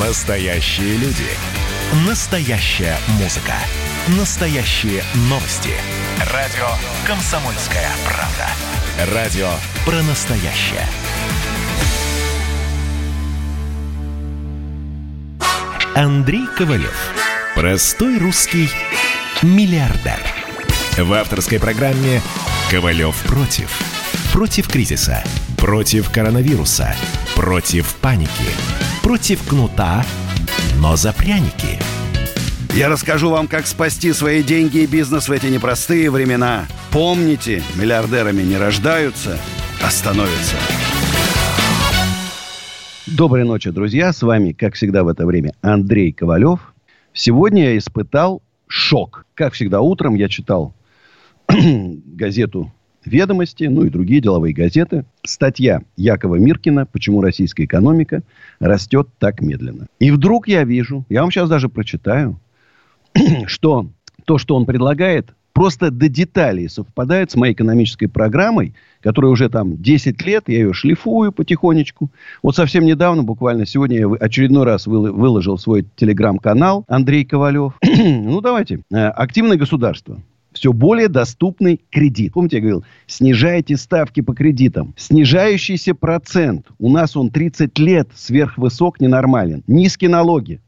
Настоящие люди. Настоящая музыка. Настоящие новости. Радио «Комсомольская правда». Радио про настоящее. Андрей Ковалев. Простой русский миллиардер. В авторской программе «Ковалев против». Против кризиса. Против коронавируса. Против паники. Против кнута, но за пряники. Я расскажу вам, как спасти свои деньги и бизнес в эти непростые времена. Помните, миллиардерами не рождаются, а становятся. Доброй ночи, друзья. С вами, как всегда в это время, Андрей Ковалев. Сегодня я испытал шок. Как всегда, утром я читал газету «Ведомости», ну и другие деловые газеты. Статья Якова Миркина «Почему российская экономика растет так медленно». И вдруг я вижу, я вам сейчас даже прочитаю, что то, что он предлагает, просто до деталей совпадает с моей экономической программой, которая уже там 10 лет, я ее шлифую потихонечку. Вот совсем недавно, буквально сегодня, я очередной раз выложил свой телеграм-канал Андрей Ковалев. ну, давайте. Э, активное государство все более доступный кредит. Помните, я говорил, снижайте ставки по кредитам. Снижающийся процент. У нас он 30 лет сверхвысок, ненормален. Низкие налоги.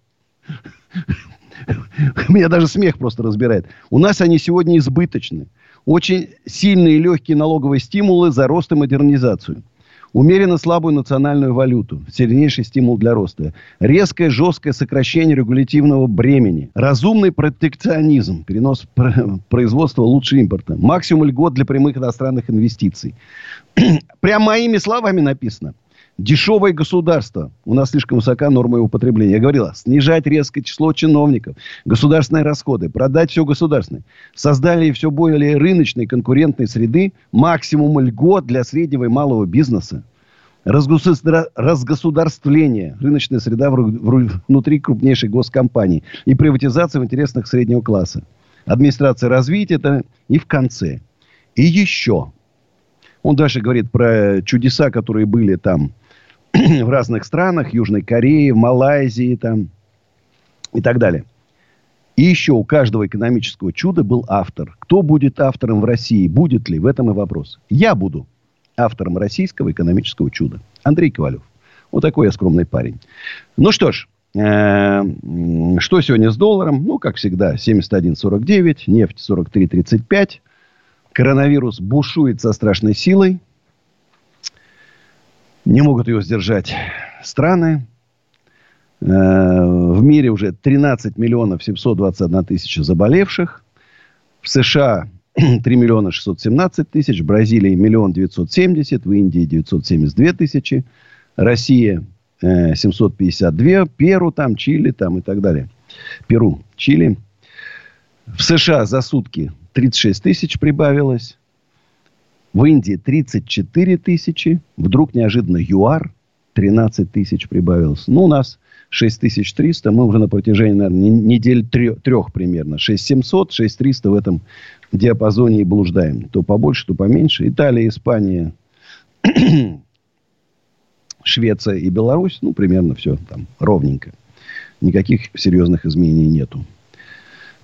Меня даже смех просто разбирает. У нас они сегодня избыточны. Очень сильные и легкие налоговые стимулы за рост и модернизацию. Умеренно слабую национальную валюту. Сильнейший стимул для роста. Резкое, жесткое сокращение регулятивного бремени. Разумный протекционизм. Перенос производства лучше импорта. Максимум льгот для прямых иностранных инвестиций. Прям моими словами написано. Дешевое государство. У нас слишком высока норма его потребления. Я говорила, снижать резкое число чиновников, государственные расходы, продать все государственное. Создали все более рыночной конкурентной среды, максимум льгот для среднего и малого бизнеса. Разгосударствление, рыночная среда внутри крупнейшей госкомпании и приватизация в интересах среднего класса. Администрация развития это и в конце. И еще. Он дальше говорит про чудеса, которые были там в разных странах, Южной Корее, Малайзии там, и так далее. И еще у каждого экономического чуда был автор. Кто будет автором в России? Будет ли? В этом и вопрос. Я буду автором российского экономического чуда. Андрей Ковалев. Вот такой я скромный парень. Ну что ж, э, что сегодня с долларом? Ну, как всегда, 71.49, нефть 43.35. Коронавирус бушует со страшной силой. Не могут ее сдержать страны. Э, в мире уже 13 миллионов 721 тысяча заболевших. В США 3 миллиона 617 тысяч. В Бразилии миллион 970. В Индии 972 тысячи. Россия 752. Э, Перу там, Чили там и так далее. Перу, Чили. В США за сутки 36 тысяч прибавилось. В Индии 34 тысячи. Вдруг неожиданно ЮАР 13 тысяч прибавилось. Ну, у нас 6300. Мы уже на протяжении, наверное, недель трех, трех примерно. 6700, 6300 в этом диапазоне и блуждаем. То побольше, то поменьше. Италия, Испания, Швеция и Беларусь. Ну, примерно все там ровненько. Никаких серьезных изменений нету.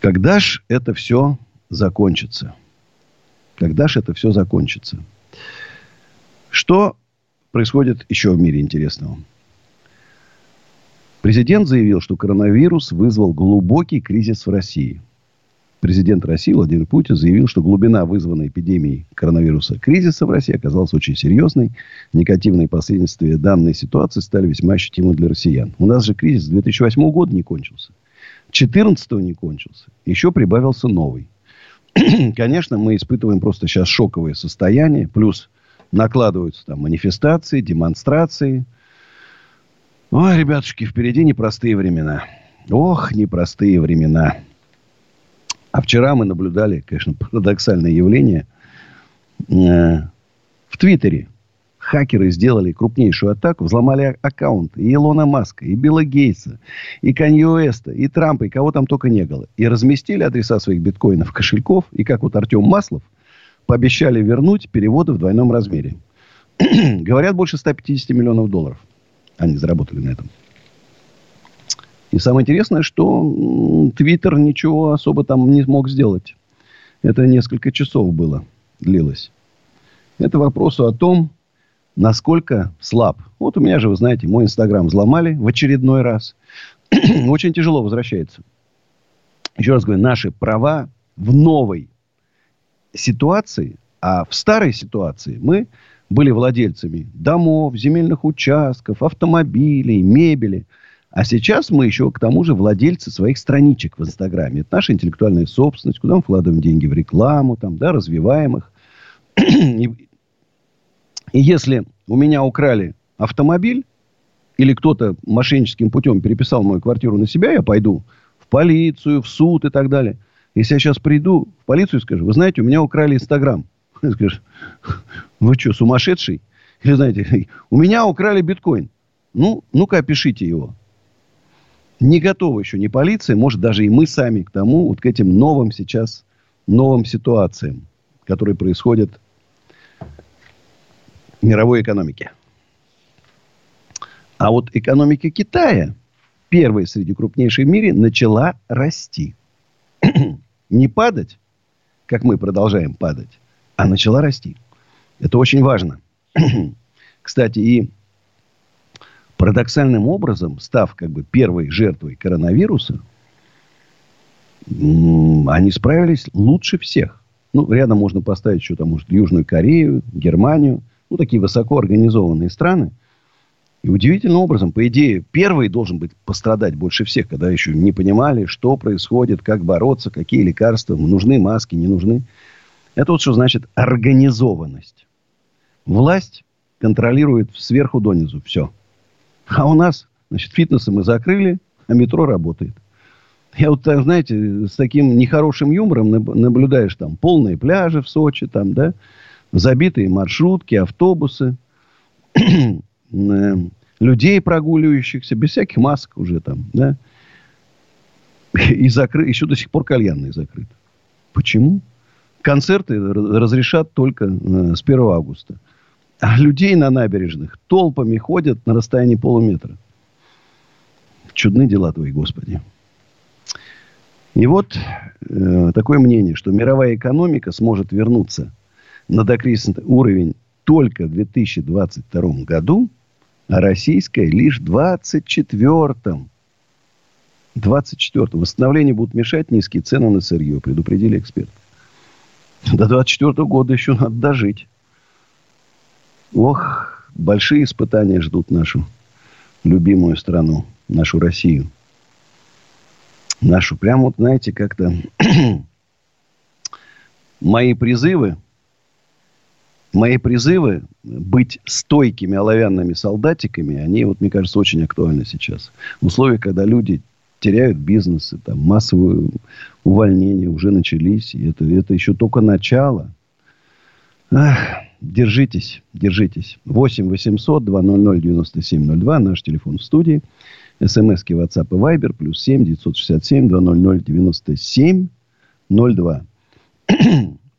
Когда ж это все закончится? Когда же это все закончится? Что происходит еще в мире интересного? Президент заявил, что коронавирус вызвал глубокий кризис в России. Президент России Владимир Путин заявил, что глубина вызванной эпидемией коронавируса кризиса в России оказалась очень серьезной. Негативные последствия данной ситуации стали весьма ощутимы для россиян. У нас же кризис с 2008 года не кончился. 2014 не кончился. Еще прибавился новый. конечно, мы испытываем просто сейчас шоковое состояние. Плюс накладываются там манифестации, демонстрации. Ой, ребятушки, впереди непростые времена. Ох, непростые времена. А вчера мы наблюдали, конечно, парадоксальное явление. Э, в Твиттере хакеры сделали крупнейшую атаку, взломали аккаунты и Илона Маска, и Билла Гейтса, и Канье Уэста, и Трампа, и кого там только не было. И разместили адреса своих биткоинов, кошельков, и как вот Артем Маслов, пообещали вернуть переводы в двойном размере. Говорят, больше 150 миллионов долларов они заработали на этом. И самое интересное, что Твиттер ничего особо там не смог сделать. Это несколько часов было, длилось. Это вопрос о том, насколько слаб. Вот у меня же, вы знаете, мой Инстаграм взломали в очередной раз. Очень тяжело возвращается. Еще раз говорю, наши права в новой ситуации, а в старой ситуации мы были владельцами домов, земельных участков, автомобилей, мебели. А сейчас мы еще, к тому же, владельцы своих страничек в Инстаграме. Это наша интеллектуальная собственность, куда мы вкладываем деньги в рекламу, там, да, развиваем их. И, и если у меня украли автомобиль, или кто-то мошенническим путем переписал мою квартиру на себя, я пойду в полицию, в суд и так далее. Если я сейчас приду в полицию и скажу, вы знаете, у меня украли Инстаграм. Скажешь, вы что, сумасшедший? Или знаете, у меня украли биткоин. Ну, ну-ка опишите его. Не готова еще ни полиция, может даже и мы сами к тому, вот к этим новым сейчас, новым ситуациям, которые происходят мировой экономике. А вот экономика Китая, первая среди крупнейших в мире, начала расти. Не падать, как мы продолжаем падать, а начала расти. Это очень важно. Кстати, и парадоксальным образом, став как бы первой жертвой коронавируса, они справились лучше всех. Ну, рядом можно поставить еще там, может, Южную Корею, Германию. Ну, такие высоко организованные страны – и удивительным образом, по идее, первый должен быть пострадать больше всех, когда еще не понимали, что происходит, как бороться, какие лекарства, нужны маски, не нужны. Это вот что значит организованность. Власть контролирует сверху донизу все. А у нас, значит, фитнесы мы закрыли, а метро работает. Я вот, знаете, с таким нехорошим юмором наблюдаешь там полные пляжи в Сочи, там, да, забитые маршрутки, автобусы. Э, людей прогуливающихся, без всяких масок уже там, да. И закры... еще до сих пор кальянные закрыты. Почему? Концерты разрешат только э, с 1 августа. А людей на набережных толпами ходят на расстоянии полуметра. Чудны дела твои, Господи. И вот э, такое мнение, что мировая экономика сможет вернуться на докризисный уровень только в 2022 году – а российская лишь в 24-м. 24-м. Восстановление будут мешать низкие цены на сырье, предупредили эксперты. До 24 -го года еще надо дожить. Ох, большие испытания ждут нашу любимую страну, нашу Россию. Нашу, прям вот, знаете, как-то мои призывы мои призывы быть стойкими оловянными солдатиками, они, вот, мне кажется, очень актуальны сейчас. В условиях, когда люди теряют бизнесы, там, массовые увольнения уже начались. И это, это еще только начало. Ах, держитесь, держитесь. 8 800 200 9702, наш телефон в студии. СМСки WhatsApp и Viber, плюс 7 967 200 97 02.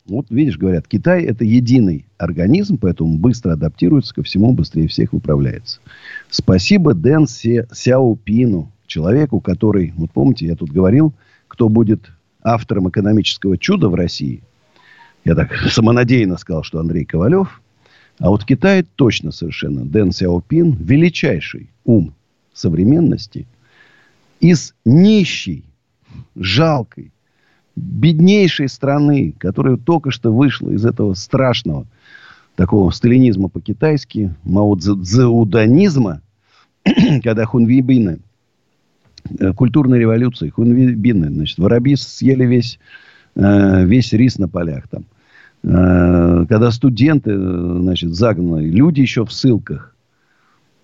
Вот видишь, говорят, Китай это единый организм, поэтому быстро адаптируется ко всему, быстрее всех выправляется. Спасибо Дэн Сяопину, человеку, который, вот помните, я тут говорил, кто будет автором экономического чуда в России. Я так самонадеянно сказал, что Андрей Ковалев. А вот в Китае точно совершенно Дэн Сяопин, величайший ум современности, из нищей, жалкой, беднейшей страны, которая только что вышла из этого страшного такого сталинизма по-китайски, маодзеуданизма, когда хунвейбины, э, культурной революции, хунвейбины, значит, воробьи съели весь, э, весь рис на полях там. Э, когда студенты, значит, загнаны, люди еще в ссылках,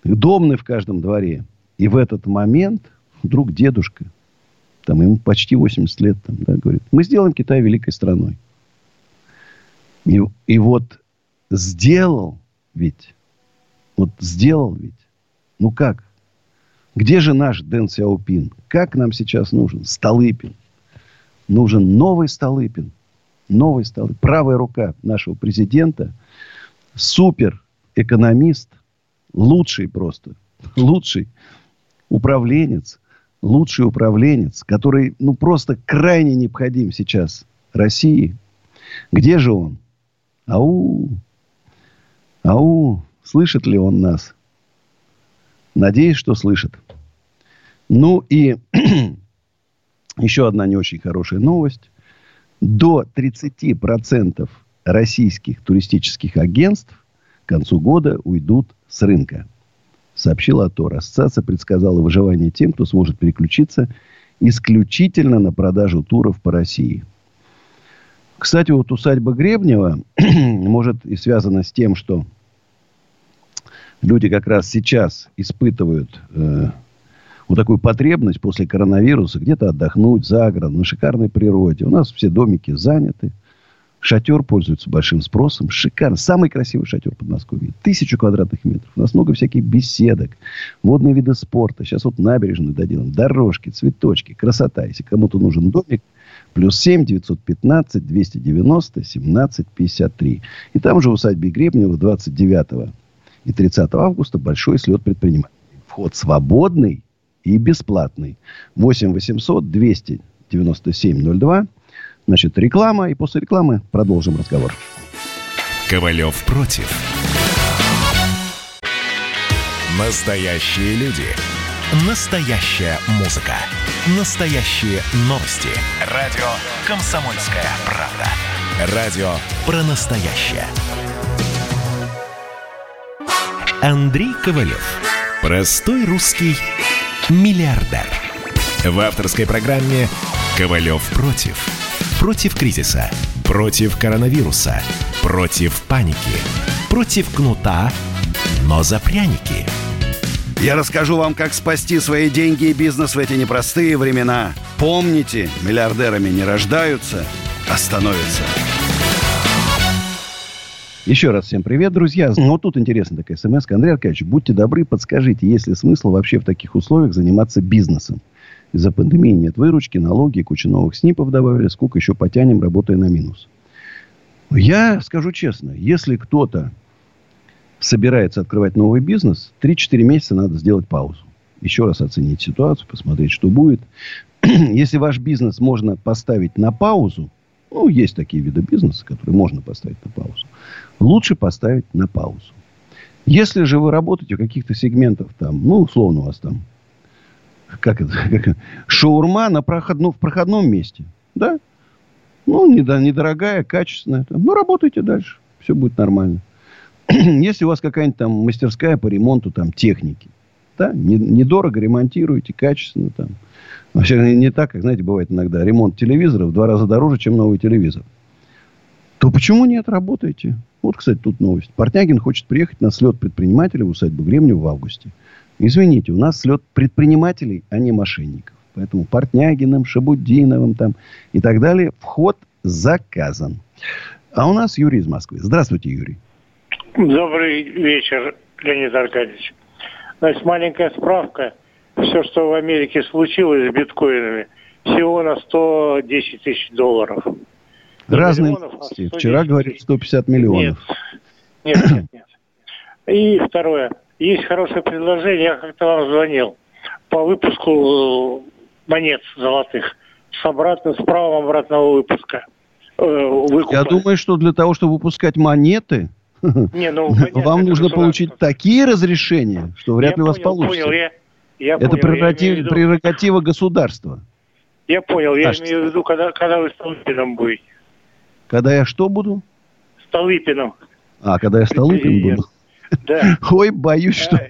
домны в каждом дворе. И в этот момент вдруг дедушка – там ему почти 80 лет, там, да, говорит, мы сделаем Китай великой страной. И, и вот сделал ведь, вот сделал ведь, ну как? Где же наш Дэн Сяопин? Как нам сейчас нужен Столыпин? Нужен новый Столыпин. Новый Столыпин. Правая рука нашего президента. Супер экономист. Лучший просто. Лучший управленец лучший управленец, который, ну, просто крайне необходим сейчас России. Где же он? Ау! Ау! Слышит ли он нас? Надеюсь, что слышит. Ну и еще одна не очень хорошая новость. До 30% российских туристических агентств к концу года уйдут с рынка. Сообщила АТОР. Ассоциация предсказала выживание тем, кто сможет переключиться исключительно на продажу туров по России. Кстати, вот усадьба Гребнева может и связана с тем, что люди как раз сейчас испытывают э, вот такую потребность после коронавируса где-то отдохнуть за городом, на шикарной природе. У нас все домики заняты. Шатер пользуется большим спросом. Шикарно. Самый красивый шатер Подмосковья. Тысячу квадратных метров. У нас много всяких беседок. Водные виды спорта. Сейчас вот набережную доделаем. Дорожки, цветочки. Красота. Если кому-то нужен домик, плюс 7 915 290 17 53. И там же в усадьбе Гребнева 29 и 30 августа большой слет предпринимателей. Вход свободный и бесплатный. 8 800 297 02. Значит, реклама. И после рекламы продолжим разговор. Ковалев против. Настоящие люди. Настоящая музыка. Настоящие новости. Радио «Комсомольская правда». Радио про настоящее. Андрей Ковалев. Простой русский миллиардер. В авторской программе «Ковалев против». Против кризиса. Против коронавируса. Против паники. Против кнута, но за пряники. Я расскажу вам, как спасти свои деньги и бизнес в эти непростые времена. Помните, миллиардерами не рождаются, а становятся. Еще раз всем привет, друзья. Ну, вот тут интересная такая смс. Андрей Аркадьевич, будьте добры, подскажите, есть ли смысл вообще в таких условиях заниматься бизнесом? Из-за пандемии нет выручки, налоги, куча новых СНИПов добавили. Сколько еще потянем, работая на минус? Я скажу честно, если кто-то собирается открывать новый бизнес, 3-4 месяца надо сделать паузу. Еще раз оценить ситуацию, посмотреть, что будет. Если ваш бизнес можно поставить на паузу, ну, есть такие виды бизнеса, которые можно поставить на паузу. Лучше поставить на паузу. Если же вы работаете в каких-то сегментах, там, ну, условно у вас там, как это, как, шаурма на проходном, в проходном месте, да, ну, недорогая, качественная, ну, работайте дальше, все будет нормально. Если у вас какая-нибудь там мастерская по ремонту там техники, да, недорого ремонтируете, качественно там, Вообще не так, как, знаете, бывает иногда. Ремонт телевизора в два раза дороже, чем новый телевизор. То почему нет, работаете? Вот, кстати, тут новость. Портнягин хочет приехать на слет предпринимателей в усадьбу Гремнева в августе. Извините, у нас слет предпринимателей, а не мошенников. Поэтому Портнягиным, Шабудиновым там и так далее вход заказан. А у нас Юрий из Москвы. Здравствуйте, Юрий. Добрый вечер, Леонид Аркадьевич. Значит, маленькая справка все, что в Америке случилось с биткоинами, всего на 110 тысяч долларов. Разные новости. А Вчера говорили 150 миллионов. Нет, нет, нет, нет. И второе. Есть хорошее предложение, я как-то вам звонил, по выпуску монет золотых с, обратно, с правом обратного выпуска. Э, выкупа. Я думаю, что для того, чтобы выпускать монеты, не, ну, понятно, вам нужно получить такие разрешения, что вряд ли у вас получится. Понял, я, я это понял, прерогатив, виду... прерогатива государства. Я понял. Я Кажется. имею в виду, когда, когда вы Столыпиным будете. Когда я что буду? Столыпиным. А, когда я Столыпин буду? Да. Ой, боюсь, что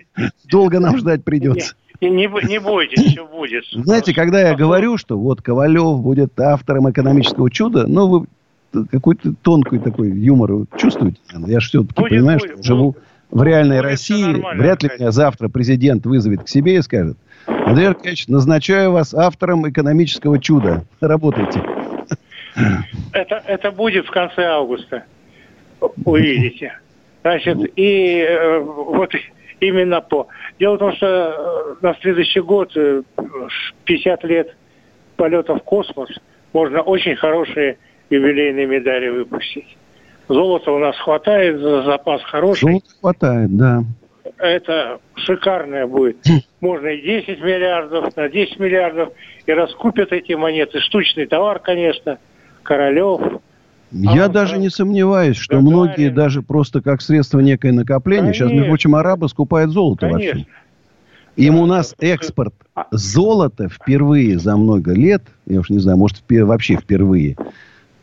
долго нам ждать придется. Не, не, не бойтесь, все будет. Знаете, когда я говорю, что вот Ковалев будет автором экономического чуда, ну, вы какой-то тонкий такой юмор чувствуете? Я же все-таки понимаю, что живу в реальной ну, России, вряд ли меня завтра президент вызовет к себе и скажет, Андрей Аркадьевич, назначаю вас автором экономического чуда. Работайте. Это, это будет в конце августа. Увидите. Значит, и э, вот именно по. Дело в том, что э, на следующий год, 50 э, лет полета в космос, можно очень хорошие юбилейные медали выпустить. Золота у нас хватает, запас хороший. Золота хватает, да. это шикарное будет. Можно и 10 миллиардов, на 10 миллиардов, и раскупят эти монеты. Штучный товар, конечно, Королев. Я а, даже не сомневаюсь, что многие даже просто как средство некое накопления, конечно. сейчас, между прочим, арабы скупают золото конечно. вообще. Им у нас экспорт а золота впервые за много лет, я уж не знаю, может вообще впервые,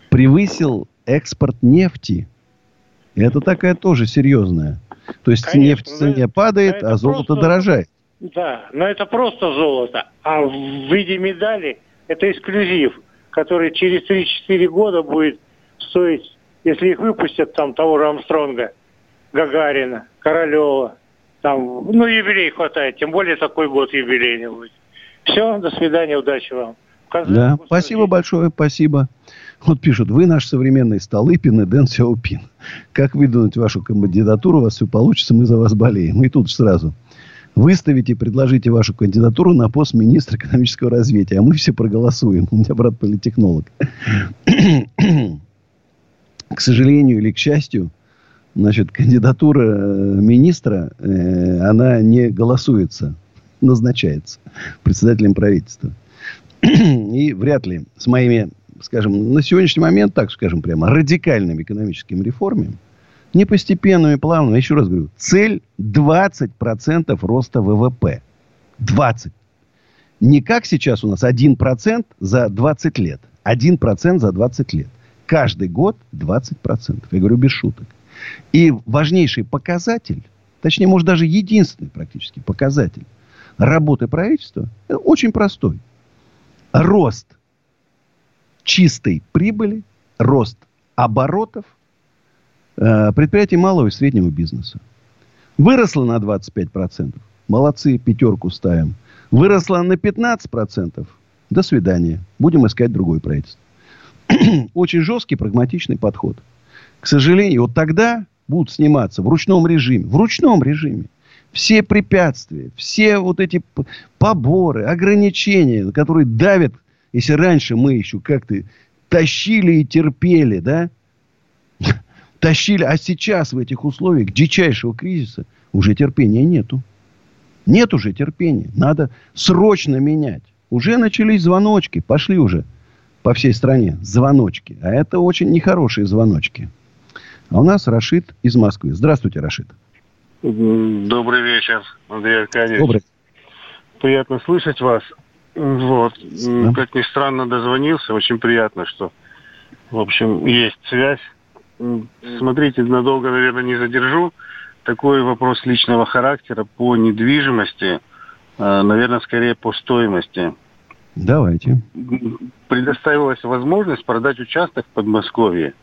превысил экспорт нефти. И это такая тоже серьезная. То есть Конечно, нефть в цене падает, а золото просто, дорожает. Да, но это просто золото. А в виде медали это эксклюзив, который через 3-4 года будет стоить, если их выпустят, там того же Амстронга, Гагарина, Королева, там, ну, юбилей хватает, тем более такой год юбилейный будет. Все, до свидания, удачи вам. Да, спасибо большое, спасибо. Вот пишут, вы наш современный Столыпин и Дэн Сяопин. Как выдвинуть вашу кандидатуру, у вас все получится, мы за вас болеем. И тут сразу. Выставите, предложите вашу кандидатуру на пост министра экономического развития, а мы все проголосуем. У меня брат политехнолог. К сожалению или к счастью, значит, кандидатура э, министра, э, она не голосуется, назначается председателем правительства. И вряд ли с моими скажем, на сегодняшний момент, так скажем прямо, радикальными экономическими реформами, не постепенными, плавными, еще раз говорю, цель 20% роста ВВП. 20. Не как сейчас у нас 1% за 20 лет. 1% за 20 лет. Каждый год 20%. Я говорю без шуток. И важнейший показатель, точнее, может, даже единственный практически показатель работы правительства, очень простой. Рост чистой прибыли, рост оборотов э, предприятий малого и среднего бизнеса. Выросла на 25%. Молодцы, пятерку ставим. Выросла на 15%. До свидания. Будем искать другое правительство. Очень жесткий, прагматичный подход. К сожалению, вот тогда будут сниматься в ручном режиме. В ручном режиме. Все препятствия, все вот эти поборы, ограничения, которые давят если раньше мы еще как-то тащили и терпели, да? Тащили, а сейчас в этих условиях дичайшего кризиса уже терпения нету. Нет уже терпения. Надо срочно менять. Уже начались звоночки. Пошли уже по всей стране звоночки. А это очень нехорошие звоночки. А у нас Рашид из Москвы. Здравствуйте, Рашид. Добрый вечер, Андрей Аркадьевич. Добрый. Приятно слышать вас. Вот. Да. Как ни странно, дозвонился. Очень приятно, что, в общем, есть связь. Смотрите, надолго, наверное, не задержу. Такой вопрос личного характера по недвижимости, э, наверное, скорее по стоимости. Давайте. Предоставилась возможность продать участок в Подмосковье.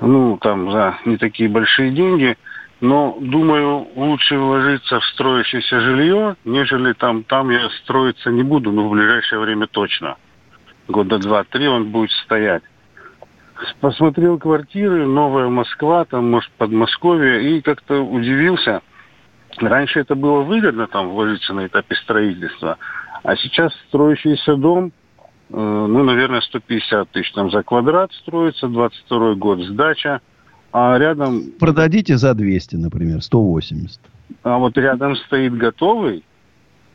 Ну, там за не такие большие деньги – но, думаю, лучше вложиться в строящееся жилье, нежели там, там я строиться не буду, но в ближайшее время точно. Года два-три он будет стоять. Посмотрел квартиры, Новая Москва, там, может, Подмосковье, и как-то удивился. Раньше это было выгодно там вложиться на этапе строительства, а сейчас строящийся дом, э, ну, наверное, 150 тысяч. Там за квадрат строится, 22 год сдача – а рядом... Продадите за 200, например, 180. А вот рядом стоит готовый,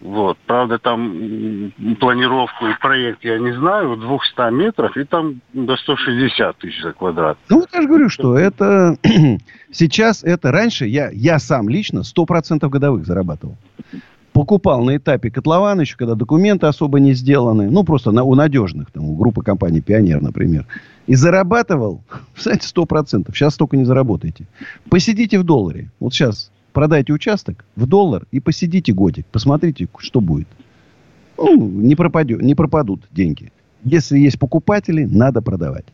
вот, правда, там планировку и проект я не знаю, 200 метров, и там до 160 тысяч за квадрат. Ну, вот я же говорю, что это... Сейчас это... Раньше я, я сам лично 100% годовых зарабатывал покупал на этапе котлована, еще когда документы особо не сделаны, ну, просто на, у надежных, там, у группы компаний «Пионер», например, и зарабатывал, кстати, сто процентов. Сейчас столько не заработаете. Посидите в долларе. Вот сейчас продайте участок в доллар и посидите годик. Посмотрите, что будет. Ну, не, пропадет, не пропадут деньги. Если есть покупатели, надо продавать.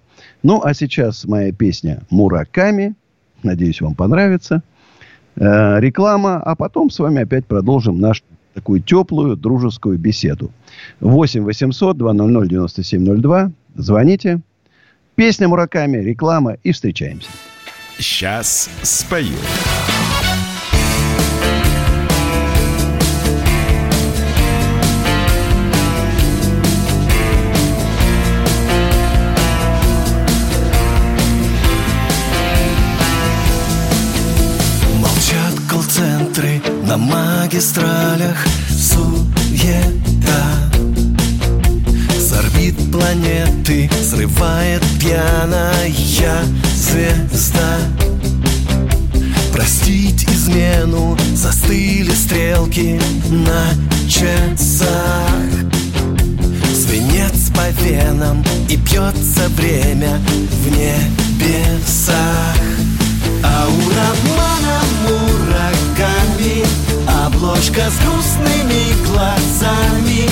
Ну, а сейчас моя песня «Мураками». Надеюсь, вам понравится. Э, реклама, а потом с вами опять продолжим нашу такую теплую, дружескую беседу. 8 800 200 9702. Звоните. Песня Мураками, реклама и встречаемся. Сейчас спою. На магистралях суета. С орбит планеты Срывает пьяная звезда. Простить измену Застыли стрелки на часах. Свинец по венам И бьется время в небесах. А у романа Обложка с грустными глазами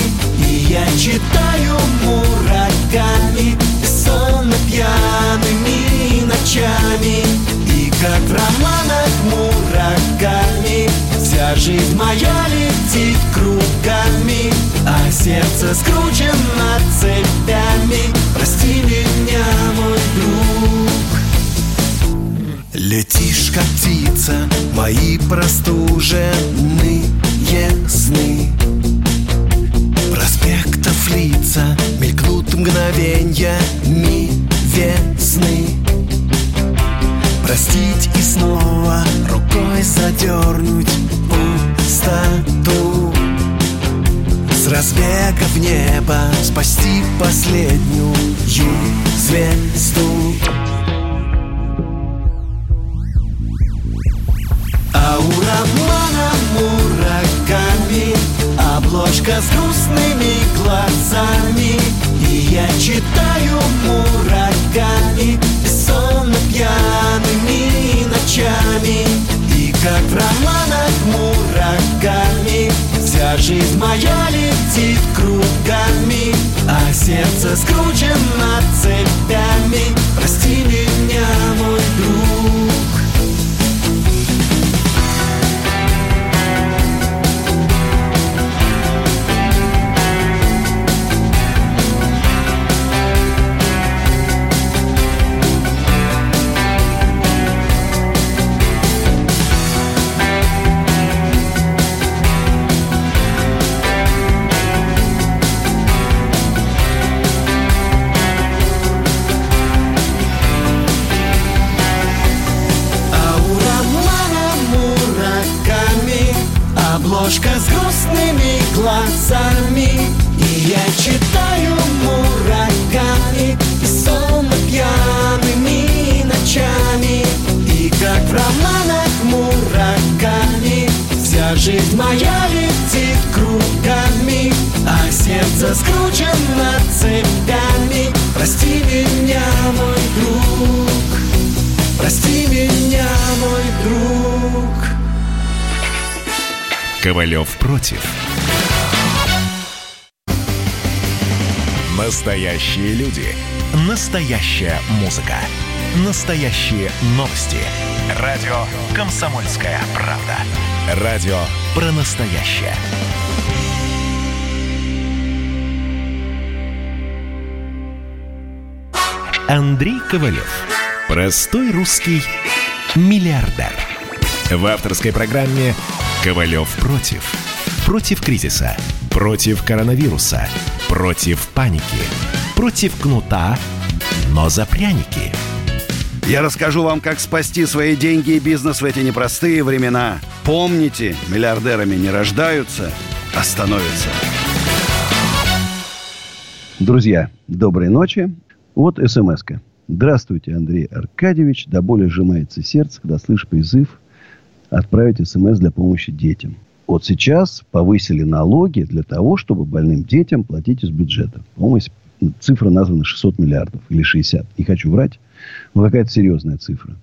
И я читаю мураками. Сонно пьяными ночами И как в романах мураками. Вся жизнь моя летит кругами А сердце скручено цепями. Прости меня, Летишь, как птица, мои простуженные сны. Проспектов лица мелькнут мгновеньями весны Простить и снова рукой задернуть пустоту. С разбега в небо спасти последнюю звезду У романа мураками Обложка с грустными глазами. И я читаю мураками Бессонно пьяными ночами. И как в романах мураками Вся жизнь моя летит кругами. А сердце скручено цепями. Прости меня, мой друг Настоящие люди. Настоящая музыка. Настоящие новости. Радио «Комсомольская правда». Радио про настоящее. Андрей Ковалев. Простой русский миллиардер. В авторской программе «Ковалев против». Против кризиса. Против коронавируса. Против паники. Против кнута, но за пряники. Я расскажу вам, как спасти свои деньги и бизнес в эти непростые времена. Помните, миллиардерами не рождаются, а становятся. Друзья, доброй ночи. Вот смс -ка. Здравствуйте, Андрей Аркадьевич. До боли сжимается сердце, когда слышь призыв отправить смс для помощи детям. Вот сейчас повысили налоги для того, чтобы больным детям платить из бюджета. По-моему, цифра названа 600 миллиардов или 60. Не хочу врать. Но какая-то серьезная цифра.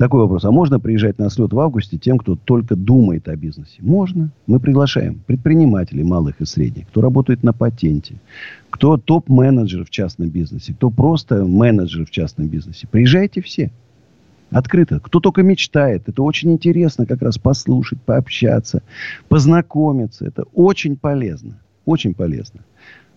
Такой вопрос. А можно приезжать на слет в августе тем, кто только думает о бизнесе? Можно. Мы приглашаем предпринимателей малых и средних, кто работает на патенте, кто топ-менеджер в частном бизнесе, кто просто менеджер в частном бизнесе. Приезжайте все. Открыто. Кто только мечтает. Это очень интересно как раз послушать, пообщаться, познакомиться. Это очень полезно. Очень полезно.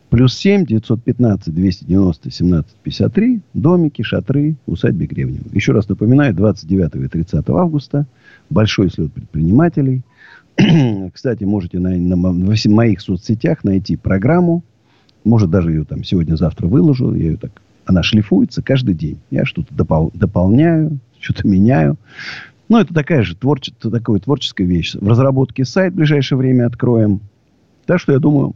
Плюс 7 915 290 17 53. Домики, шатры, усадьбе Гребнева. Еще раз напоминаю, 29 и 30 августа. Большой слет предпринимателей. Кстати, можете на, на моих соцсетях найти программу. Может, даже ее там сегодня-завтра выложу. Я ее так... Она шлифуется каждый день. Я что-то допол- дополняю, что-то меняю. Ну, это такая же творче, такая творческая вещь. В разработке сайт в ближайшее время откроем. Так что, я думаю,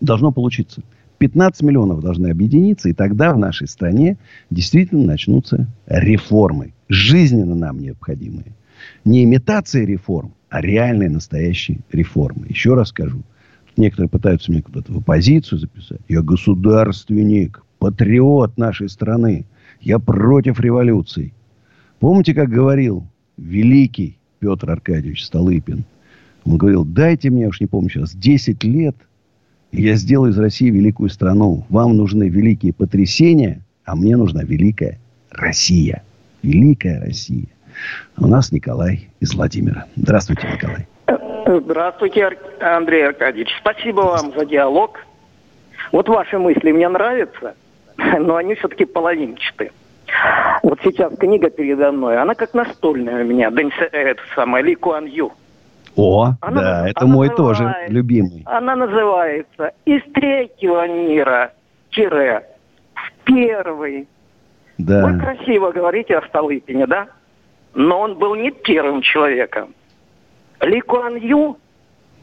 должно получиться. 15 миллионов должны объединиться, и тогда в нашей стране действительно начнутся реформы. Жизненно нам необходимые. Не имитация реформ, а реальные настоящие реформы. Еще раз скажу. Некоторые пытаются меня куда-то в оппозицию записать. Я государственник, патриот нашей страны. Я против революции. Помните, как говорил великий Петр Аркадьевич Столыпин? Он говорил, дайте мне, уж не помню сейчас, 10 лет, и я сделаю из России великую страну. Вам нужны великие потрясения, а мне нужна великая Россия. Великая Россия. У нас Николай из Владимира. Здравствуйте, Николай. Здравствуйте, Андрей Аркадьевич. Спасибо вам за диалог. Вот ваши мысли мне нравятся, но они все-таки половинчатые. Вот сейчас книга передо мной, она как настольная у меня, это самое, Ли Куан Ю. О, она, да, это мой тоже любимый. Она называется «Из третьего мира, тире, в первый». Да. Вы красиво говорите о Столыпине, да? Но он был не первым человеком. Ли Куан Ю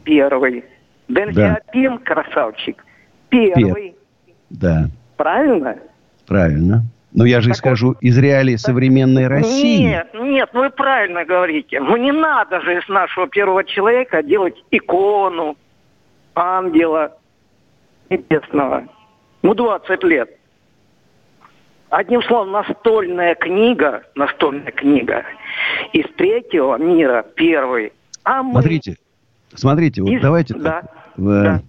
первый. Дэн да. Сиапин, красавчик, первый. Пер. Да. Правильно? Правильно. Но я же так скажу, из реалий так, современной России. Нет, нет, ну вы правильно говорите. Ну не надо же из нашего первого человека делать икону ангела небесного. Ну, 20 лет. Одним словом, настольная книга, настольная книга из третьего мира, первый. А мы... Смотрите, смотрите, вот из... давайте... Да, в... да.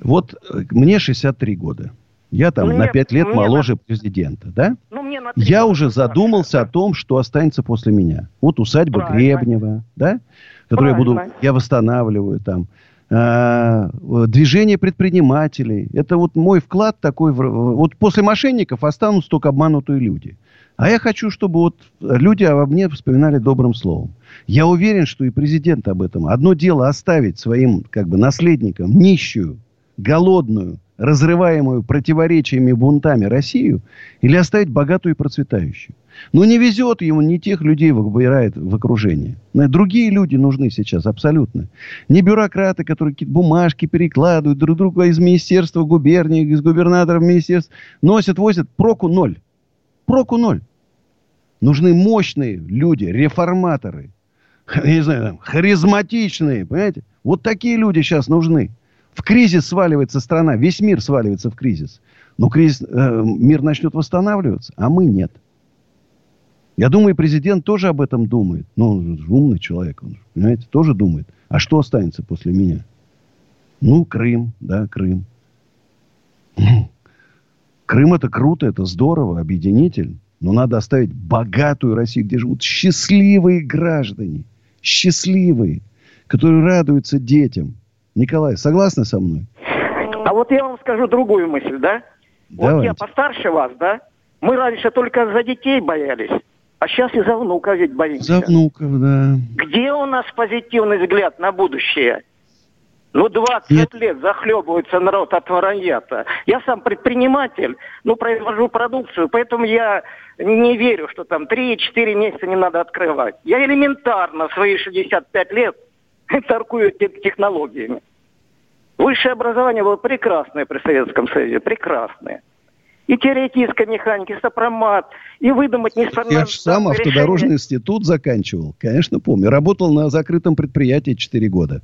Вот э, мне 63 года. Я там мне, на 5 лет моложе на... президента, да? Ну, мне на Я уже задумался о том, что останется после меня. Вот усадьба Правильно. Гребнева, да? Которую я буду, я восстанавливаю там. А, движение предпринимателей. Это вот мой вклад такой. В, вот после мошенников останутся только обманутые люди. А я хочу, чтобы вот люди обо мне вспоминали добрым словом. Я уверен, что и президент об этом. Одно дело оставить своим как бы наследникам нищую, голодную, разрываемую противоречиями и бунтами Россию, или оставить богатую и процветающую. Но не везет ему, не тех людей выбирает в окружении. Другие люди нужны сейчас абсолютно. Не бюрократы, которые какие-то бумажки перекладывают друг друга из министерства губернии, из губернаторов министерств. Носят, возят. Проку ноль. Проку ноль. Нужны мощные люди, реформаторы. Я не знаю, там, харизматичные, понимаете? Вот такие люди сейчас нужны. В кризис сваливается страна, весь мир сваливается в кризис. Но кризис, э, мир начнет восстанавливаться, а мы нет. Я думаю, президент тоже об этом думает. Ну, он же умный человек, он, понимаете, тоже думает. А что останется после меня? Ну, Крым, да, Крым. Крым это круто, это здорово, объединитель. Но надо оставить богатую Россию, где живут счастливые граждане. Счастливые, которые радуются детям. Николай, согласны со мной? А вот я вам скажу другую мысль, да? Давайте. Вот я постарше вас, да? Мы раньше только за детей боялись. А сейчас и за внуков ведь боимся. За внуков, да. Где у нас позитивный взгляд на будущее? Ну, 20 Нет. лет захлебывается народ от вранья-то. Я сам предприниматель, ну, произвожу продукцию, поэтому я не верю, что там 3-4 месяца не надо открывать. Я элементарно в свои 65 лет торгую технологиями. Высшее образование было прекрасное при Советском Союзе, прекрасное. И теоретическая механика, и сопромат, и выдумать нестандартные Я же сам автодорожный институт заканчивал. Конечно, помню. Работал на закрытом предприятии 4 года.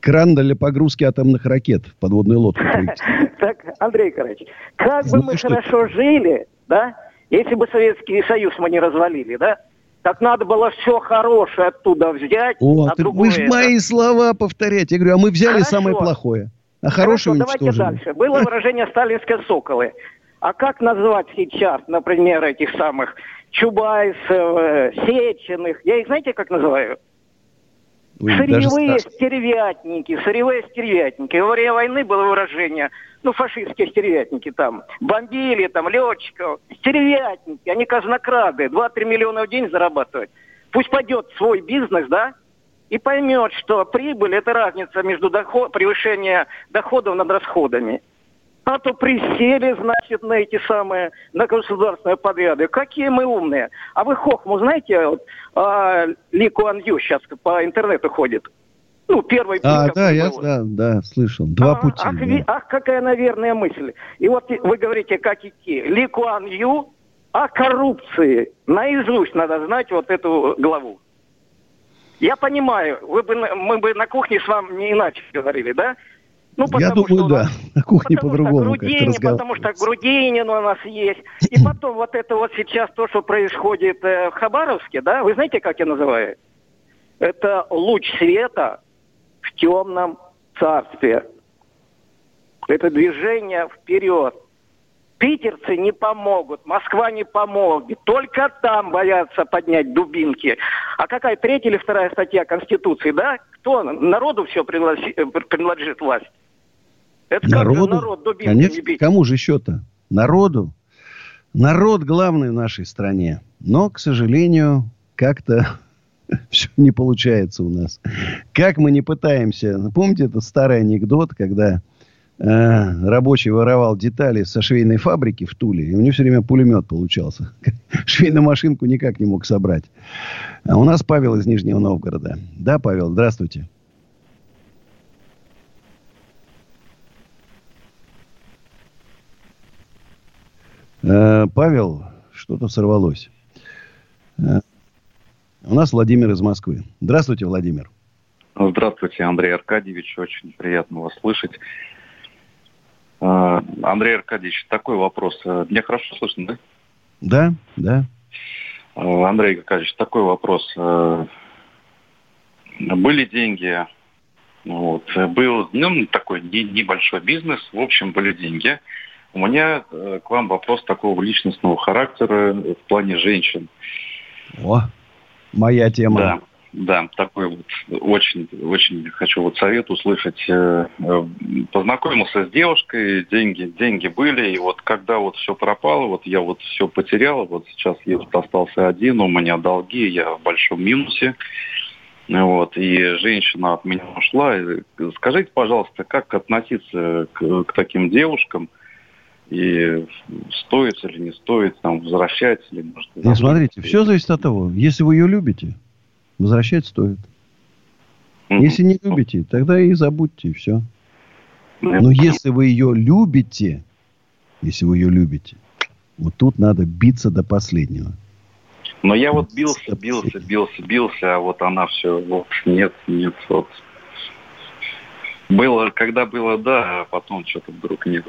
Кран для погрузки атомных ракет в подводную лодку. Так, Андрей Карач, как бы мы хорошо жили, да, если бы Советский Союз мы не развалили, да, так надо было все хорошее оттуда взять. О, а ты, вы же мои слова повторять. Я говорю, а мы взяли Хорошо. самое плохое. А хорошее Хорошо, давайте дальше. Было выражение «сталинские соколы». А как назвать сейчас, например, этих самых Чубайсов, э, Сеченых? Я их знаете, как называю? Ой, сырьевые стервятники, сырьевые стервятники. Во время войны было выражение, ну, фашистские стервятники там, бомбили там летчиков, стервятники, они казнокрады, 2-3 миллиона в день зарабатывают. Пусть пойдет свой бизнес, да, и поймет, что прибыль – это разница между доход, превышением доходов над расходами. А то присели, значит, на эти самые, на государственные подряды. Какие мы умные. А вы Хохму знаете, вот, а, Ли Куан Ю сейчас по интернету ходит. Ну, первый А, да, я да, да, слышал. Два а, пути. Ах, да. ах, какая, наверное, мысль. И вот вы говорите, как идти. Ли Куан Ю о коррупции. Наизусть надо знать вот эту главу. Я понимаю, вы бы, мы бы на кухне с вами не иначе говорили, да? Ну, Я думаю, да. На кухне по-другому Грудинин, Потому что Грудинин у нас есть. И потом вот это вот сейчас то, что происходит э, в Хабаровске, да, вы знаете, как я называю? Это луч света в темном царстве. Это движение вперед. Питерцы не помогут, Москва не поможет. Только там боятся поднять дубинки. А какая третья или вторая статья Конституции, да? Кто? Народу все принадлежит власть. Это народу? народ дубинки Конечно, не бить? кому же еще-то? Народу. Народ главный в нашей стране. Но, к сожалению, как-то все не получается у нас. Как мы не пытаемся. Помните этот старый анекдот, когда рабочий воровал детали со швейной фабрики в Туле, и у него все время пулемет получался. Швейную машинку никак не мог собрать. А у нас Павел из Нижнего Новгорода. Да, Павел, здравствуйте. Э, Павел, что-то сорвалось. Э, у нас Владимир из Москвы. Здравствуйте, Владимир. Здравствуйте, Андрей Аркадьевич. Очень приятно вас слышать. Э, Андрей Аркадьевич, такой вопрос. Э, меня хорошо слышно, да? Да, да. Э, Андрей Аркадьевич, такой вопрос. Были деньги, вот, был ну, такой небольшой бизнес, в общем, были деньги. У меня к вам вопрос такого личностного характера в плане женщин. О, Моя тема. Да. Да, такой вот очень, очень хочу вот совет услышать. Э, э, познакомился с девушкой, деньги, деньги были, и вот когда вот все пропало, вот я вот все потерял, вот сейчас я вот остался один, у меня долги, я в большом минусе. Вот, и женщина от меня ушла. Скажите, пожалуйста, как относиться к, к таким девушкам? И стоит или не стоит там возвращать или может. Ну, смотрите, все зависит от того. Если вы ее любите, возвращать стоит. Mm-hmm. Если не любите, тогда и забудьте, и все. Mm-hmm. Но если вы ее любите, если вы ее любите, вот тут надо биться до последнего. Но я вот бился, бился, бился, бился, а вот она все, вот, нет, нет, вот. Было, когда было да, а потом что-то вдруг нет.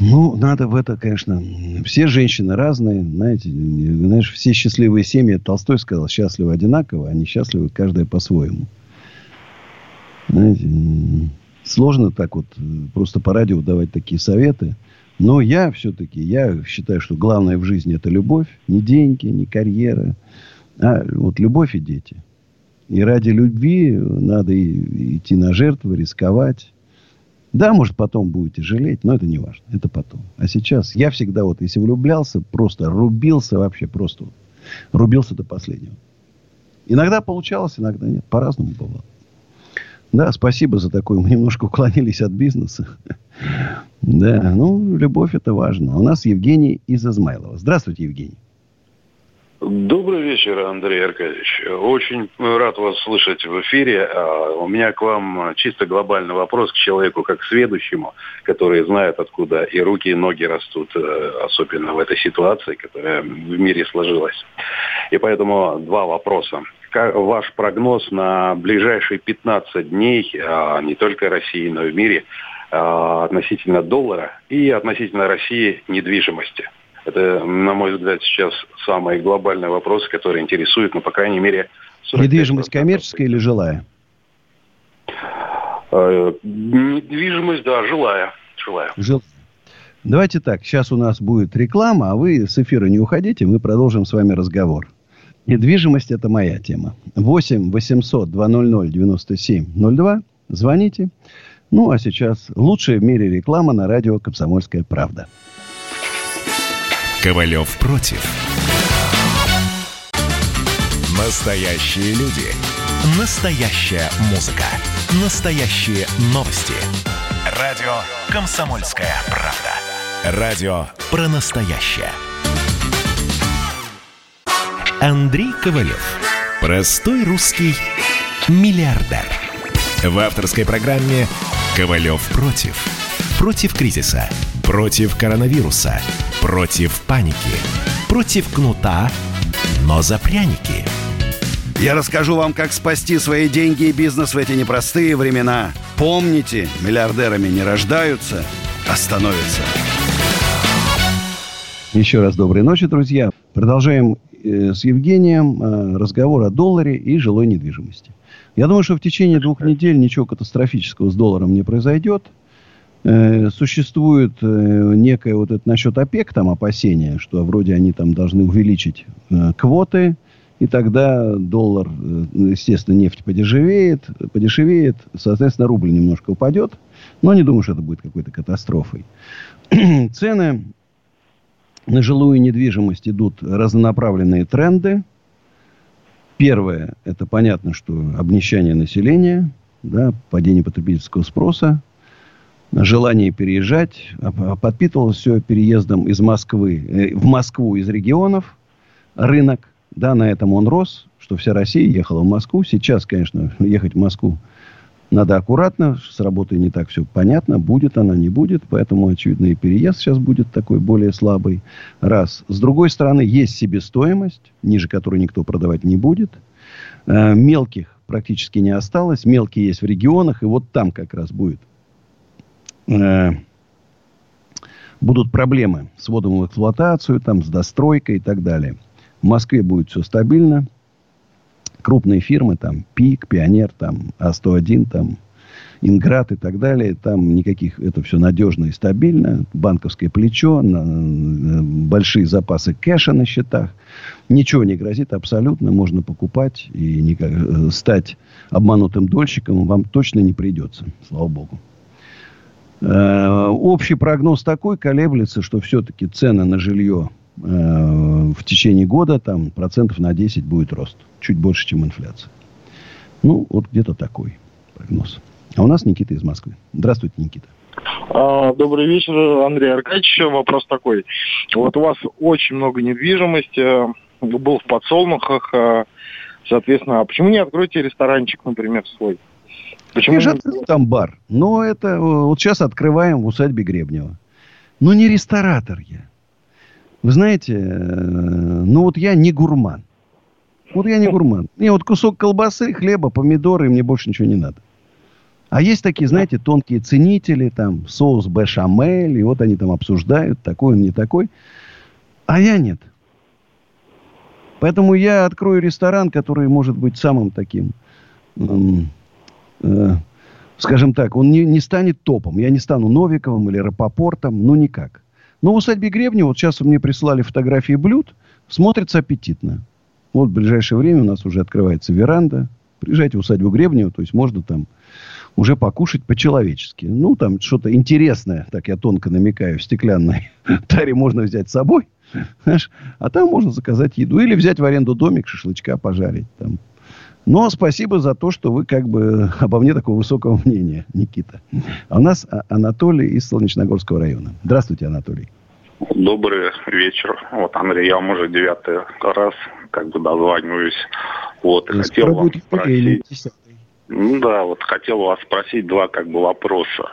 Ну, надо в это, конечно... Все женщины разные, знаете. Знаешь, все счастливые семьи, Толстой сказал, счастливы одинаково, они счастливы каждая по-своему. Знаете, сложно так вот просто по радио давать такие советы. Но я все-таки, я считаю, что главное в жизни это любовь. Не деньги, не карьера, а вот любовь и дети. И ради любви надо идти на жертвы, рисковать. Да, может, потом будете жалеть, но это не важно. Это потом. А сейчас я всегда вот, если влюблялся, просто рубился вообще, просто рубился до последнего. Иногда получалось, иногда нет. По-разному бывало. Да, спасибо за такое. Мы немножко уклонились от бизнеса. Да, ну, любовь это важно. У нас Евгений из Измайлова. Здравствуйте, Евгений. Добрый вечер, Андрей Аркадьевич. Очень рад вас слышать в эфире. А, у меня к вам чисто глобальный вопрос к человеку как к сведущему, который знает, откуда и руки, и ноги растут, э, особенно в этой ситуации, которая в мире сложилась. И поэтому два вопроса. Как ваш прогноз на ближайшие 15 дней, а, не только России, но и в мире, а, относительно доллара и относительно России недвижимости? Это, на мой взгляд, сейчас самый глобальный вопрос, который интересует, ну, по крайней мере... Недвижимость коммерческая или жилая? Э, недвижимость, да, жилая. жилая. Жил... Давайте так, сейчас у нас будет реклама, а вы с эфира не уходите, мы продолжим с вами разговор. Недвижимость – это моя тема. 8 800 200 97 02. Звоните. Ну, а сейчас лучшая в мире реклама на радио «Комсомольская правда». Ковалев против. Настоящие люди. Настоящая музыка. Настоящие новости. Радио «Комсомольская правда». Радио про настоящее. Андрей Ковалев. Простой русский миллиардер. В авторской программе «Ковалев против». Против кризиса. Против коронавируса. Против паники. Против кнута, но за пряники. Я расскажу вам, как спасти свои деньги и бизнес в эти непростые времена. Помните, миллиардерами не рождаются, а становятся. Еще раз доброй ночи, друзья. Продолжаем э, с Евгением э, разговор о долларе и жилой недвижимости. Я думаю, что в течение двух недель ничего катастрофического с долларом не произойдет. Э, существует э, некое вот это насчет ОПЕК там опасение, что вроде они там должны увеличить э, квоты, и тогда доллар, естественно, нефть подешевеет, подешевеет, соответственно, рубль немножко упадет. Но не думаю, что это будет какой-то катастрофой. Цены на жилую недвижимость идут разнонаправленные тренды. Первое, это понятно, что обнищание населения, да, падение потребительского спроса, желание переезжать. А, а подпитывалось все переездом из Москвы, э, в Москву из регионов. Рынок, да, на этом он рос, что вся Россия ехала в Москву. Сейчас, конечно, ехать в Москву надо аккуратно, с работой не так все понятно, будет она, не будет, поэтому, очевидно, и переезд сейчас будет такой более слабый. Раз. С другой стороны, есть себестоимость, ниже которой никто продавать не будет. Э, мелких практически не осталось, мелкие есть в регионах, и вот там как раз будет э, будут проблемы с вводом в эксплуатацию, там, с достройкой и так далее. В Москве будет все стабильно. Крупные фирмы, там, ПИК, Пионер, там, А101, там, Инград и так далее. Там никаких, это все надежно и стабильно. Банковское плечо, на, э, большие запасы кэша на счетах. Ничего не грозит абсолютно. Можно покупать и никак, э, стать обманутым дольщиком вам точно не придется. Слава богу. Э, общий прогноз такой колеблется, что все-таки цены на жилье э, в течение года там процентов на 10 будет рост. Чуть больше, чем инфляция. Ну, вот где-то такой прогноз. А у нас Никита из Москвы. Здравствуйте, Никита. А, добрый вечер, Андрей Аркадьевич. Вопрос такой. Вот у вас очень много недвижимости, был в подсолнухах, э, соответственно, а почему не откроете ресторанчик, например, свой? Почему? Же открыл там бар. Но это э, вот сейчас открываем в усадьбе Гребнева. Но не ресторатор я. Вы знаете, э, ну вот я не гурман. Вот я не гурман. Мне вот кусок колбасы, хлеба, помидоры, и мне больше ничего не надо. А есть такие, знаете, тонкие ценители, там, соус бешамель, и вот они там обсуждают, такой он, не такой. А я нет. Поэтому я открою ресторан, который может быть самым таким э, скажем так, он не, не станет топом. Я не стану Новиковым или Рапопортом, ну никак. Но в усадьбе Гребня, вот сейчас мне прислали фотографии блюд, смотрится аппетитно. Вот в ближайшее время у нас уже открывается веранда. Приезжайте в усадьбу Гребнева, то есть можно там уже покушать по-человечески. Ну, там что-то интересное, так я тонко намекаю, в стеклянной таре можно взять с собой. Знаешь, а там можно заказать еду. Или взять в аренду домик, шашлычка пожарить. Там но спасибо за то, что вы как бы обо мне такого высокого мнения, Никита. А у нас а, Анатолий из Солнечногорского района. Здравствуйте, Анатолий. Добрый вечер. Вот, Андрей, я вам уже девятый раз как бы дозваниваюсь. Вот, и хотел вам спросить... Ну да, вот хотел вас спросить два как бы вопроса.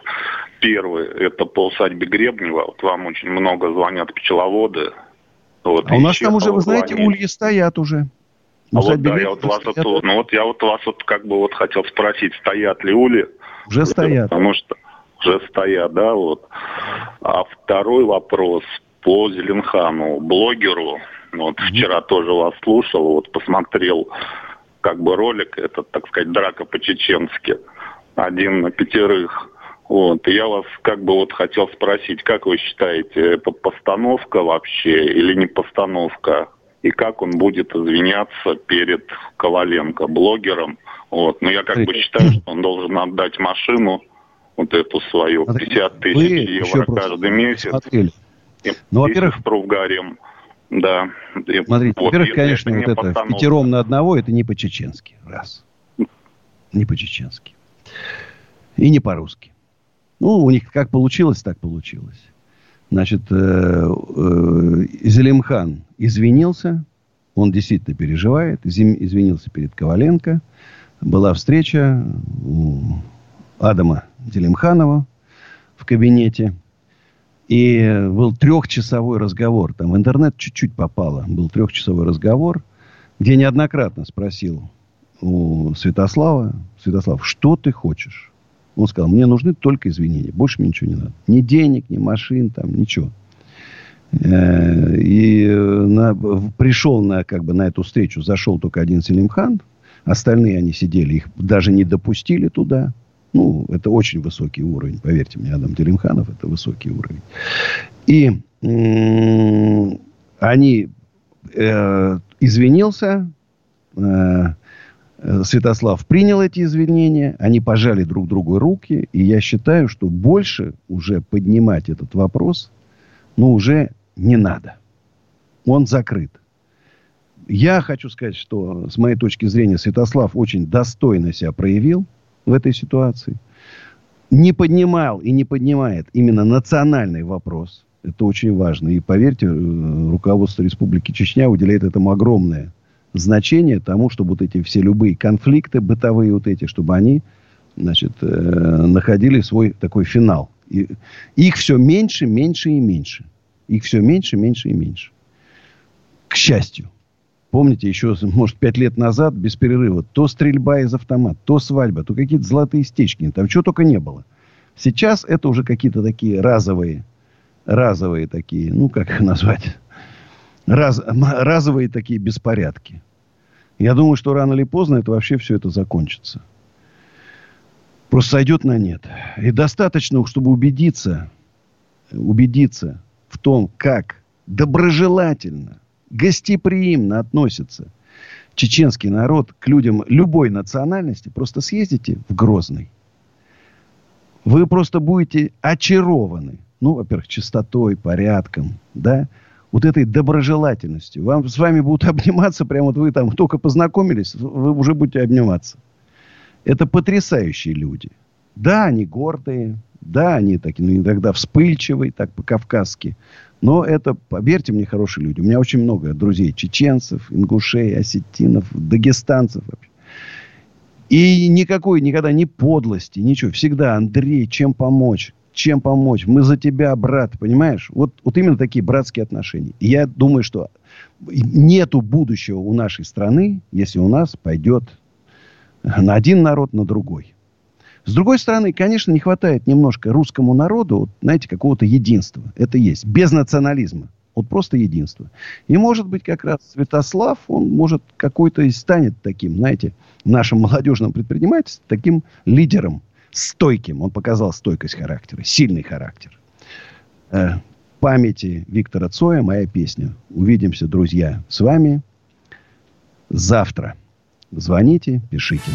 Первый, это по усадьбе Гребнева. Вот вам очень много звонят пчеловоды. Вот, а у нас там уже, вы знаете, ульи стоят уже. А вот, да, я вот вас вот, ну вот я вот вас вот как бы вот хотел спросить, стоят ли ули? Уже стоят. Потому что уже стоят, да, вот. А второй вопрос по Зеленхану, блогеру. Вот mm-hmm. вчера тоже вас слушал, вот посмотрел как бы ролик, этот, так сказать, драка по-чеченски. Один на пятерых. Вот. И я вас как бы вот хотел спросить, как вы считаете, это постановка вообще или не постановка? И как он будет извиняться перед Коваленко, блогером. Вот. Но я как бы считаю, что он должен отдать машину, вот эту свою, 50 тысяч евро каждый месяц. Смотрели. Ну, во-первых, в Да. Смотрите, вот, во-первых, конечно, вот это в пятером на одного, это не по-чеченски. Раз. Не по-чеченски. И не по-русски. Ну, у них как получилось, так получилось. Значит, э, э, Зелимхан извинился, он действительно переживает, извинился перед Коваленко. Была встреча у Адама Зелимханова в кабинете. И был трехчасовой разговор. Там в интернет чуть-чуть попало. Был трехчасовой разговор, где неоднократно спросил у Святослава, Святослав, что ты хочешь? Он сказал, мне нужны только извинения. Больше мне ничего не надо. Ни денег, ни машин, там, ничего. Э, и на, пришел на, как бы, на эту встречу, зашел только один Селимхан. Остальные они сидели, их даже не допустили туда. Ну, это очень высокий уровень, поверьте мне, Адам Телимханов, это высокий уровень. И они э, извинился, э, Святослав принял эти извинения, они пожали друг другу руки, и я считаю, что больше уже поднимать этот вопрос, ну, уже не надо. Он закрыт. Я хочу сказать, что с моей точки зрения Святослав очень достойно себя проявил в этой ситуации. Не поднимал и не поднимает именно национальный вопрос. Это очень важно. И поверьте, э, руководство Республики Чечня уделяет этому огромное значение тому, чтобы вот эти все любые конфликты бытовые вот эти, чтобы они, значит, э, находили свой такой финал. И их все меньше, меньше и меньше. Их все меньше, меньше и меньше. К счастью. Помните, еще, может, пять лет назад, без перерыва, то стрельба из автомата, то свадьба, то какие-то золотые стечки. Там чего только не было. Сейчас это уже какие-то такие разовые, разовые такие, ну, как их назвать, раз, разовые такие беспорядки. Я думаю, что рано или поздно это вообще все это закончится. Просто сойдет на нет. И достаточно, чтобы убедиться, убедиться в том, как доброжелательно, гостеприимно относится чеченский народ к людям любой национальности, просто съездите в Грозный. Вы просто будете очарованы. Ну, во-первых, чистотой, порядком, да, вот этой доброжелательностью. Вам с вами будут обниматься, прямо вот вы там только познакомились, вы уже будете обниматься. Это потрясающие люди. Да, они гордые, да, они такие, ну, иногда вспыльчивые, так по-кавказски. Но это, поверьте мне, хорошие люди. У меня очень много друзей чеченцев, ингушей, осетинов, дагестанцев вообще. И никакой никогда ни подлости, ничего. Всегда, Андрей, чем помочь? чем помочь. Мы за тебя, брат, понимаешь? Вот, вот именно такие братские отношения. И я думаю, что нету будущего у нашей страны, если у нас пойдет на один народ, на другой. С другой стороны, конечно, не хватает немножко русскому народу, знаете, какого-то единства. Это есть. Без национализма. Вот просто единство. И может быть как раз Святослав, он может какой-то и станет таким, знаете, в нашем молодежном таким лидером стойким. Он показал стойкость характера, сильный характер. Э, памяти Виктора Цоя моя песня. Увидимся, друзья, с вами завтра. Звоните, пишите.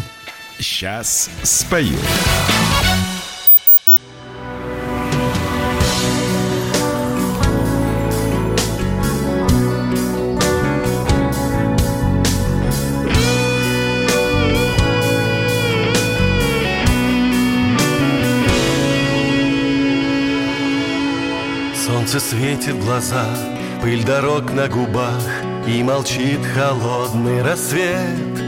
Сейчас спою. Солнце светит в глаза, пыль дорог на губах И молчит холодный рассвет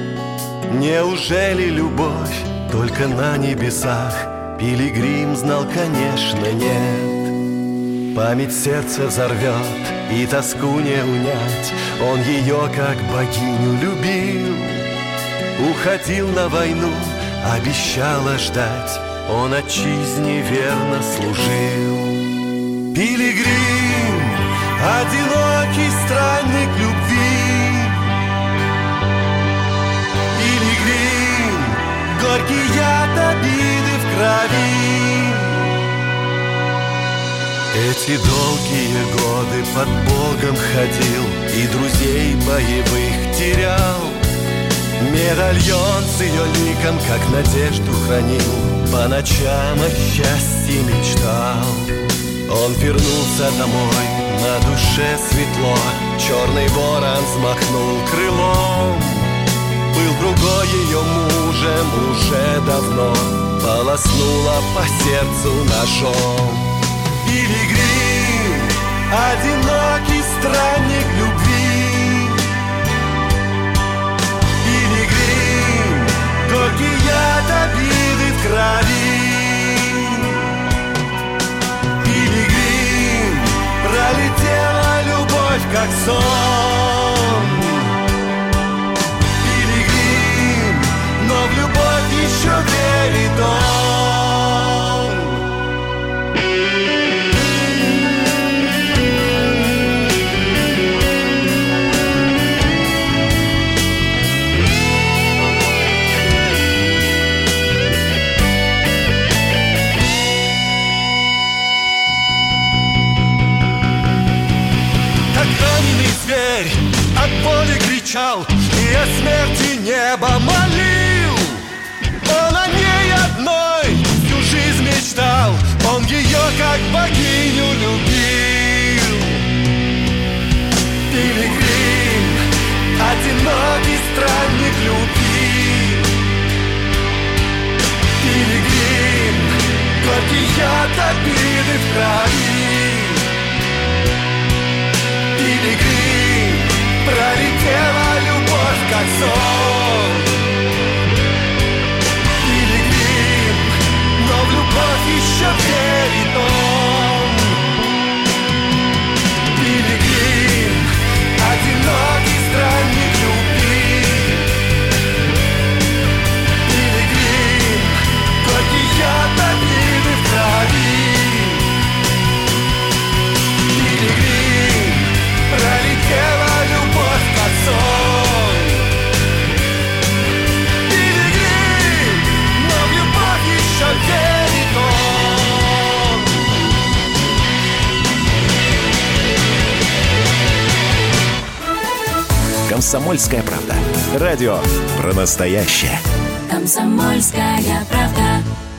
Неужели любовь только на небесах? Пилигрим знал, конечно, нет. Память сердце взорвет и тоску не унять. Он ее как богиню любил. Уходил на войну, обещала ждать. Он отчизне верно служил. Пилигрим, одинокий странник горький яд обиды в крови. Эти долгие годы под Богом ходил И друзей боевых терял. Медальон с ее ликом, как надежду хранил По ночам о счастье мечтал. Он вернулся домой, на душе светло Черный ворон взмахнул крылом Был другой ее мужем уже давно. Полос полоснула по сердцу ножом. Пилигрим, одинокий странник любви. Пилигрим, горький яд обиды в крови. Пилигрим, пролетела любовь как сон в любовь еще верит он. Зверь от боли кричал И о смерти небо молил Он о ней одной всю жизнь мечтал. Он ее как богиню любил. Пилигрим, одинокий странник любви Пилигрим, горький яд обиды в крови Пилигрим, пролетела любовь как сон но в любовь еще верит он «Комсомольская правда». Радио про настоящее. Комсомольская правда.